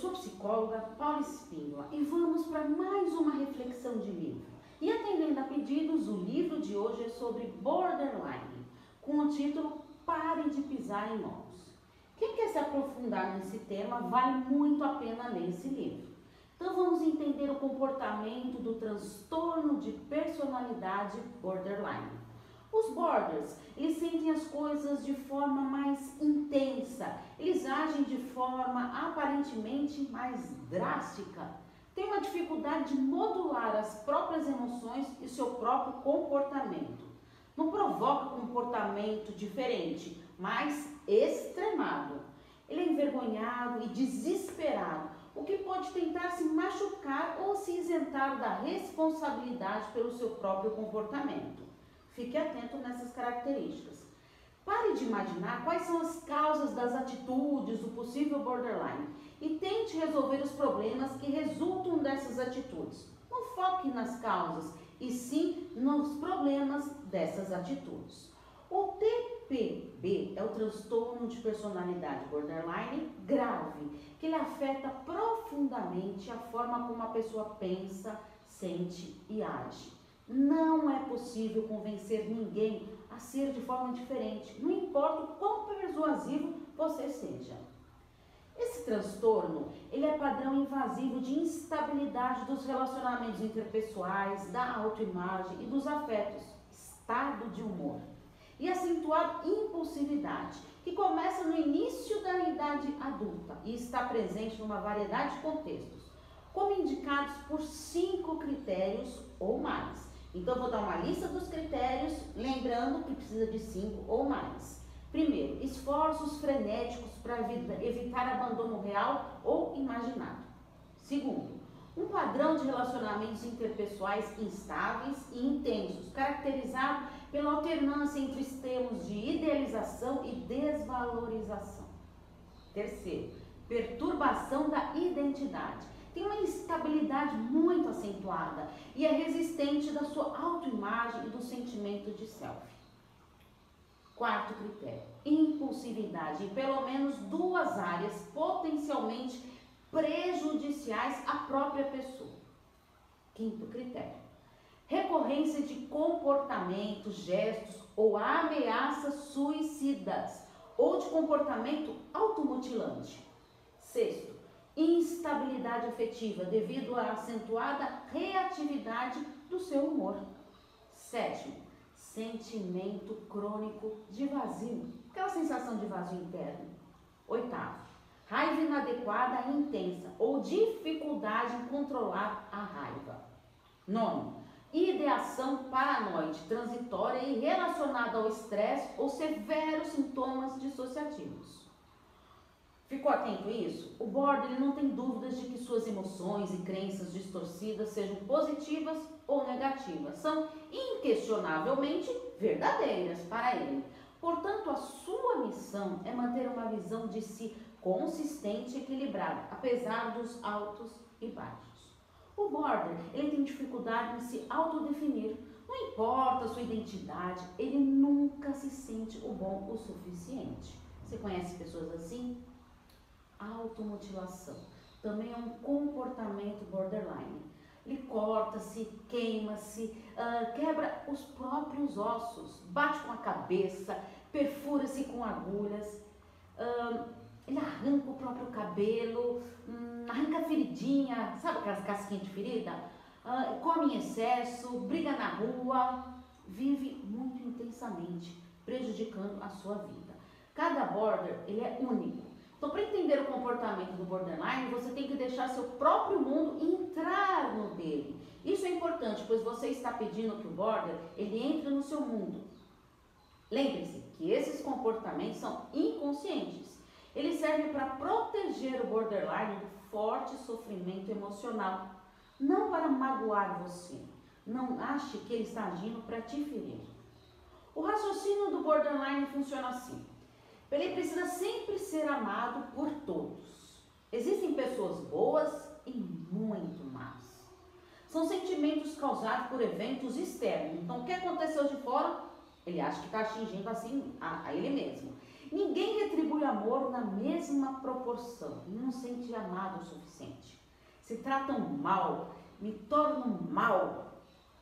sou psicóloga Paula Espíndola e vamos para mais uma reflexão de livro. E atendendo a pedidos, o livro de hoje é sobre borderline, com o título Pare de Pisar em Ovos. Quem quer se aprofundar nesse tema, vale muito a pena ler esse livro. Então vamos entender o comportamento do transtorno de personalidade borderline. Os borders, eles sentem as coisas de forma mais intensa, eles agem de forma aparentemente mais drástica, têm uma dificuldade de modular as próprias emoções e seu próprio comportamento. Não provoca comportamento diferente, mas extremado. Ele é envergonhado e desesperado, o que pode tentar se machucar ou se isentar da responsabilidade pelo seu próprio comportamento. Fique atento nessas características. De imaginar quais são as causas das atitudes do possível borderline e tente resolver os problemas que resultam dessas atitudes. Não foque nas causas, e sim nos problemas dessas atitudes. O TPB é o transtorno de personalidade borderline grave, que ele afeta profundamente a forma como a pessoa pensa, sente e age. Não é possível convencer ninguém ser de forma diferente, não importa o quão persuasivo você seja. Esse transtorno, ele é padrão invasivo de instabilidade dos relacionamentos interpessoais, da autoimagem e dos afetos, estado de humor. E acentuar impulsividade, que começa no início da idade adulta e está presente numa variedade de contextos, como indicados por cinco critérios ou mais então, vou dar uma lista dos critérios, lembrando que precisa de cinco ou mais. Primeiro, esforços frenéticos para evitar abandono real ou imaginado. Segundo, um padrão de relacionamentos interpessoais instáveis e intensos, caracterizado pela alternância entre extremos de idealização e desvalorização. Terceiro, perturbação da identidade tem uma instabilidade muito acentuada e é resistente da sua autoimagem e do sentimento de self. Quarto critério, impulsividade em pelo menos duas áreas potencialmente prejudiciais à própria pessoa. Quinto critério, recorrência de comportamentos, gestos ou ameaças suicidas ou de comportamento automutilante. Sexto, afetiva devido à acentuada reatividade do seu humor. Sétimo, sentimento crônico de vazio, aquela sensação de vazio interno. Oitavo, raiva inadequada e intensa ou dificuldade em controlar a raiva. Nono, ideação paranoide transitória e relacionada ao estresse ou severos sintomas dissociativos. Ficou atento a isso? O border não tem dúvidas de que suas emoções e crenças distorcidas sejam positivas ou negativas, são inquestionavelmente verdadeiras para ele. Portanto, a sua missão é manter uma visão de si consistente e equilibrada, apesar dos altos e baixos. O border, ele tem dificuldade em se autodefinir. Não importa a sua identidade, ele nunca se sente o bom o suficiente. Você conhece pessoas assim? Automutilação. Também é um comportamento borderline. Ele corta-se, queima-se, uh, quebra os próprios ossos, bate com a cabeça, perfura-se com agulhas, uh, ele arranca o próprio cabelo, um, arranca feridinha, sabe aquelas casquinhas de ferida? Uh, come em excesso, briga na rua, vive muito intensamente, prejudicando a sua vida. Cada border ele é único então, para entender o comportamento do borderline, você tem que deixar seu próprio mundo entrar no dele. Isso é importante, pois você está pedindo que o border ele entre no seu mundo. Lembre-se que esses comportamentos são inconscientes. Eles servem para proteger o borderline do forte sofrimento emocional, não para magoar você. Não ache que ele está agindo para te ferir. O raciocínio do borderline funciona assim. Ele precisa sempre ser amado por todos. Existem pessoas boas e muito más. São sentimentos causados por eventos externos. Então, o que aconteceu de fora, ele acha que está atingindo assim a, a ele mesmo. Ninguém retribui amor na mesma proporção não sente amado o suficiente. Se tratam mal, me tornam mal.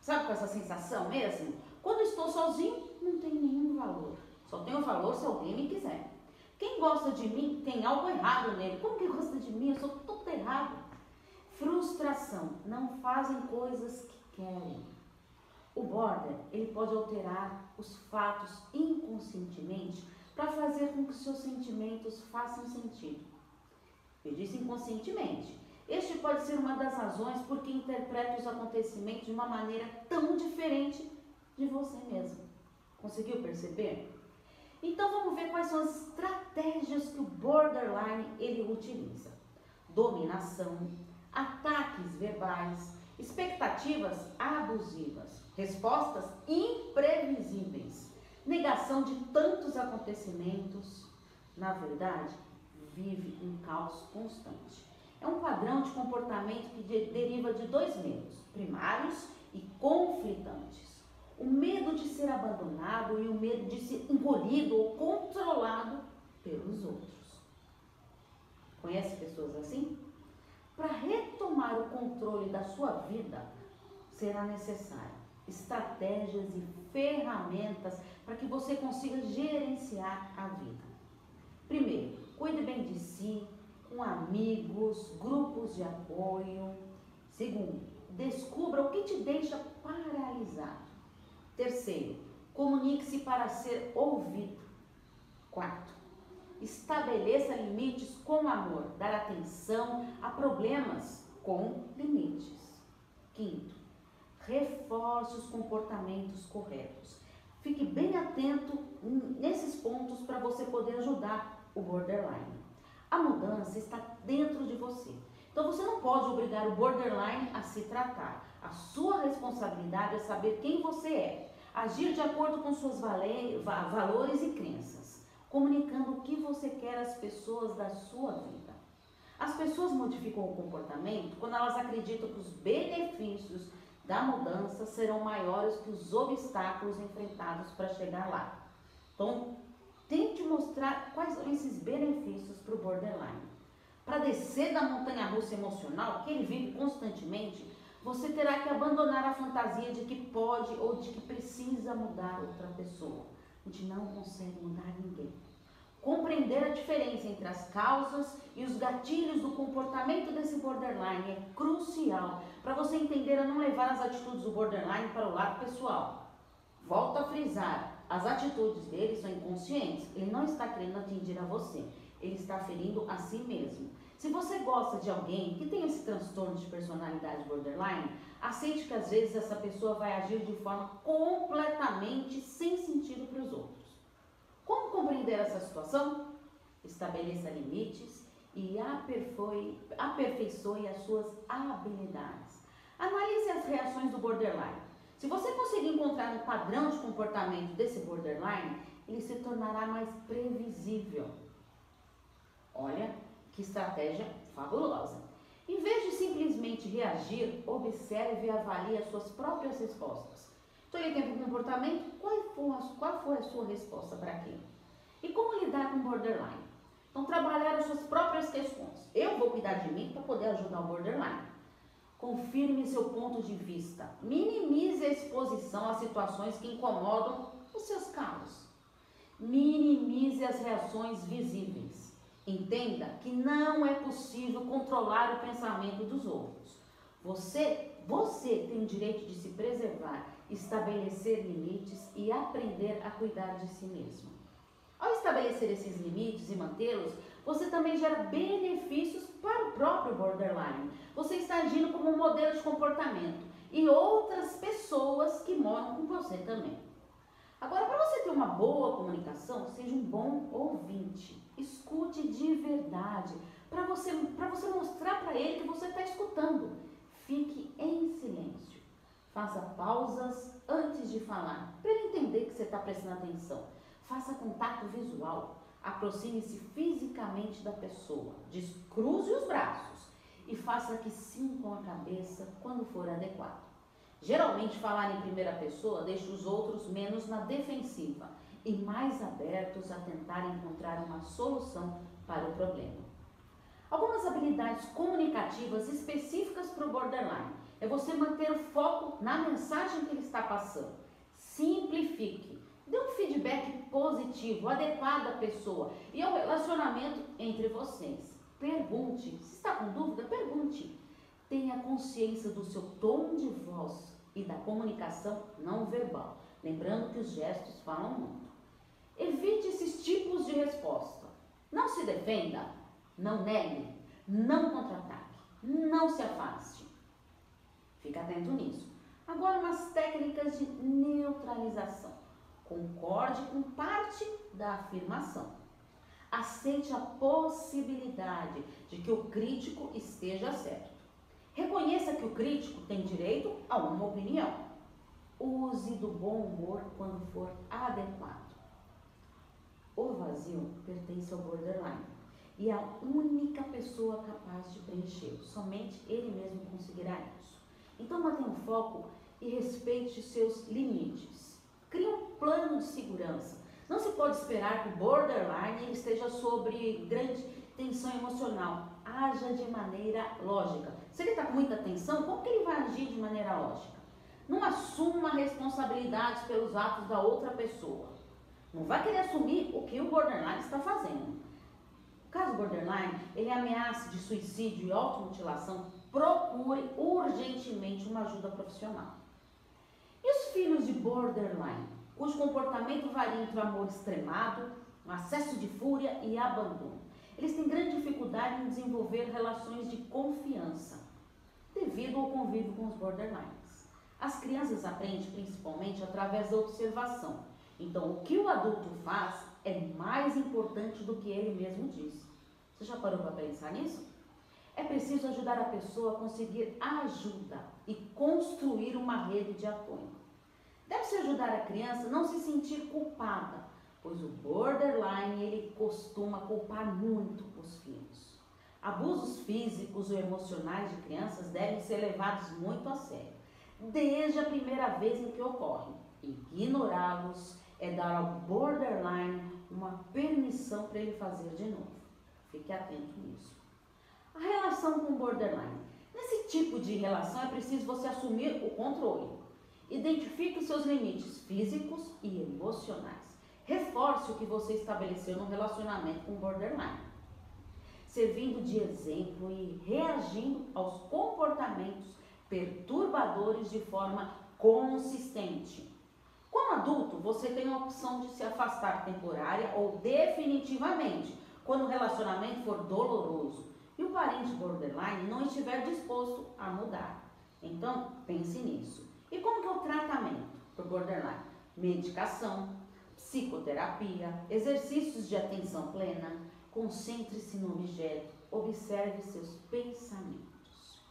Sabe com essa sensação mesmo? Quando estou sozinho, não tem nenhum valor. Só tenho valor se alguém me quiser. Quem gosta de mim tem algo errado nele. Como que gosta de mim? Eu sou tudo errado. Frustração. Não fazem coisas que querem. O border, ele pode alterar os fatos inconscientemente para fazer com que seus sentimentos façam sentido. Eu disse inconscientemente. Este pode ser uma das razões por que interpreta os acontecimentos de uma maneira tão diferente de você mesmo. Conseguiu perceber? Então vamos ver quais são as estratégias que o borderline ele utiliza. Dominação, ataques verbais, expectativas abusivas, respostas imprevisíveis, negação de tantos acontecimentos. Na verdade, vive um caos constante. É um padrão de comportamento que deriva de dois medos, primários e conflitantes o medo de ser abandonado e o medo de ser engolido ou controlado pelos outros. Conhece pessoas assim? Para retomar o controle da sua vida, será necessário estratégias e ferramentas para que você consiga gerenciar a vida. Primeiro, cuide bem de si, com amigos, grupos de apoio. Segundo, descubra o que te deixa paralisado. Terceiro, comunique-se para ser ouvido. Quarto, estabeleça limites com amor, dar atenção a problemas com limites. Quinto, reforce os comportamentos corretos. Fique bem atento nesses pontos para você poder ajudar o borderline. A mudança está dentro de você. Então você não pode obrigar o borderline a se tratar. A sua responsabilidade é saber quem você é, agir de acordo com seus valores e crenças, comunicando o que você quer às pessoas da sua vida. As pessoas modificam o comportamento quando elas acreditam que os benefícios da mudança serão maiores que os obstáculos enfrentados para chegar lá. Então, tente mostrar quais são esses benefícios para o borderline. Para descer da montanha russa emocional que ele vive constantemente, você terá que abandonar a fantasia de que pode ou de que precisa mudar outra pessoa. A gente não consegue mudar ninguém. Compreender a diferença entre as causas e os gatilhos do comportamento desse borderline é crucial para você entender a não levar as atitudes do borderline para o lado pessoal. Volto a frisar, as atitudes dele são inconscientes. Ele não está querendo atingir a você, ele está ferindo a si mesmo. Se você gosta de alguém que tem esse transtorno de personalidade borderline, aceite que às vezes essa pessoa vai agir de forma completamente sem sentido para os outros. Como compreender essa situação? Estabeleça limites e aperfeiçoe, as suas habilidades. Analise as reações do borderline. Se você conseguir encontrar um padrão de comportamento desse borderline, ele se tornará mais previsível. Olha, que estratégia fabulosa! Em vez de simplesmente reagir, observe e avalie as suas próprias respostas. Então teve um comportamento, qual foi, a, qual foi a sua resposta para aquilo? E como lidar com borderline? Então trabalhar as suas próprias questões. Eu vou cuidar de mim para poder ajudar o borderline. Confirme seu ponto de vista. Minimize a exposição a situações que incomodam os seus calos. Minimize as reações visíveis. Entenda que não é possível controlar o pensamento dos outros. Você, você tem o direito de se preservar, estabelecer limites e aprender a cuidar de si mesmo. Ao estabelecer esses limites e mantê-los, você também gera benefícios para o próprio borderline. Você está agindo como um modelo de comportamento e outras pessoas que moram com você também. Agora, para você ter uma boa comunicação, seja um bom ouvinte. Escute de verdade, para você, você mostrar para ele que você está escutando. Fique em silêncio. Faça pausas antes de falar, para ele entender que você está prestando atenção. Faça contato visual. Aproxime-se fisicamente da pessoa. Descruze os braços e faça que sim com a cabeça quando for adequado. Geralmente, falar em primeira pessoa deixa os outros menos na defensiva e mais abertos a tentar encontrar uma solução para o problema. Algumas habilidades comunicativas específicas para o borderline é você manter o foco na mensagem que ele está passando. Simplifique. Dê um feedback positivo, adequado à pessoa e ao relacionamento entre vocês. Pergunte. Se está com dúvida, pergunte. Tenha consciência do seu tom de voz e da comunicação não verbal. Lembrando que os gestos falam muito. Evite esses tipos de resposta. Não se defenda, não negue, não contra-ataque, não se afaste. Fica atento nisso. Agora, umas técnicas de neutralização. Concorde com parte da afirmação. Aceite a possibilidade de que o crítico esteja certo. Reconheça que o crítico tem direito a uma opinião. Use do bom humor quando for adequado. O vazio pertence ao borderline e é a única pessoa capaz de preenchê-lo. Somente ele mesmo conseguirá isso. Então mantenha o foco e respeite seus limites. Crie um plano de segurança. Não se pode esperar que o borderline esteja sobre grande tensão emocional. Haja de maneira lógica. Se ele está com muita tensão, como que ele vai agir de maneira lógica? Não assuma responsabilidades pelos atos da outra pessoa. Não vai querer assumir o que o borderline está fazendo. O caso borderline, ele é ameaça de suicídio e automutilação, procure urgentemente uma ajuda profissional. E os filhos de borderline, cujo comportamento varia entre o amor extremado, um acesso de fúria e abandono. Eles têm grande dificuldade em desenvolver relações de confiança, devido ao convívio com os borderlines. As crianças aprendem principalmente através da observação então, o que o adulto faz é mais importante do que ele mesmo diz. Você já parou para pensar nisso? É preciso ajudar a pessoa a conseguir ajuda e construir uma rede de apoio. Deve-se ajudar a criança a não se sentir culpada, pois o borderline ele costuma culpar muito os filhos. Abusos físicos ou emocionais de crianças devem ser levados muito a sério, desde a primeira vez em que ocorrem. Ignorá-los é dar ao borderline uma permissão para ele fazer de novo. Fique atento nisso. A relação com o borderline. Nesse tipo de relação é preciso você assumir o controle. Identifique seus limites físicos e emocionais. Reforce o que você estabeleceu no relacionamento com o borderline. Servindo de exemplo e reagindo aos comportamentos perturbadores de forma consistente. Como adulto, você tem a opção de se afastar temporária ou definitivamente, quando o relacionamento for doloroso e o parente borderline não estiver disposto a mudar. Então, pense nisso. E como que é o tratamento para o borderline? Medicação, psicoterapia, exercícios de atenção plena, concentre-se no objeto, observe seus pensamentos.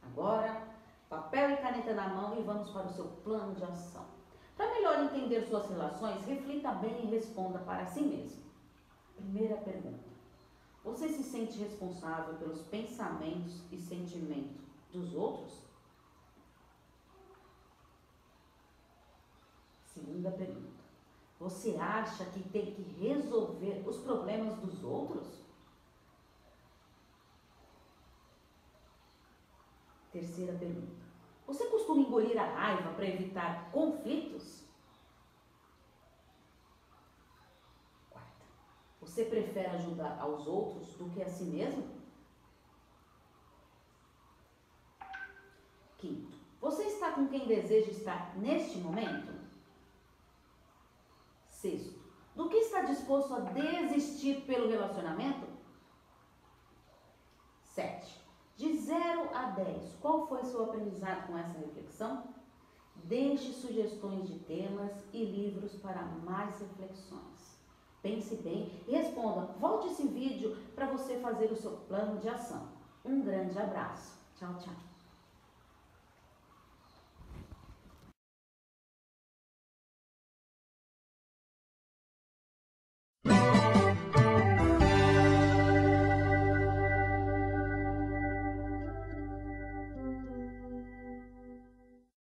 Agora, papel e caneta na mão e vamos para o seu plano de ação. Para melhor entender suas relações, reflita bem e responda para si mesmo. Primeira pergunta: Você se sente responsável pelos pensamentos e sentimentos dos outros? Segunda pergunta: Você acha que tem que resolver os problemas dos outros? Terceira pergunta: você costuma engolir a raiva para evitar conflitos? Quarta. Você prefere ajudar aos outros do que a si mesmo? Quinto. Você está com quem deseja estar neste momento? Sexto. Do que está disposto a desistir pelo relacionamento? Sete. De 0 a 10, qual foi seu aprendizado com essa reflexão? Deixe sugestões de temas e livros para mais reflexões. Pense bem e responda. Volte esse vídeo para você fazer o seu plano de ação. Um grande abraço. Tchau, tchau.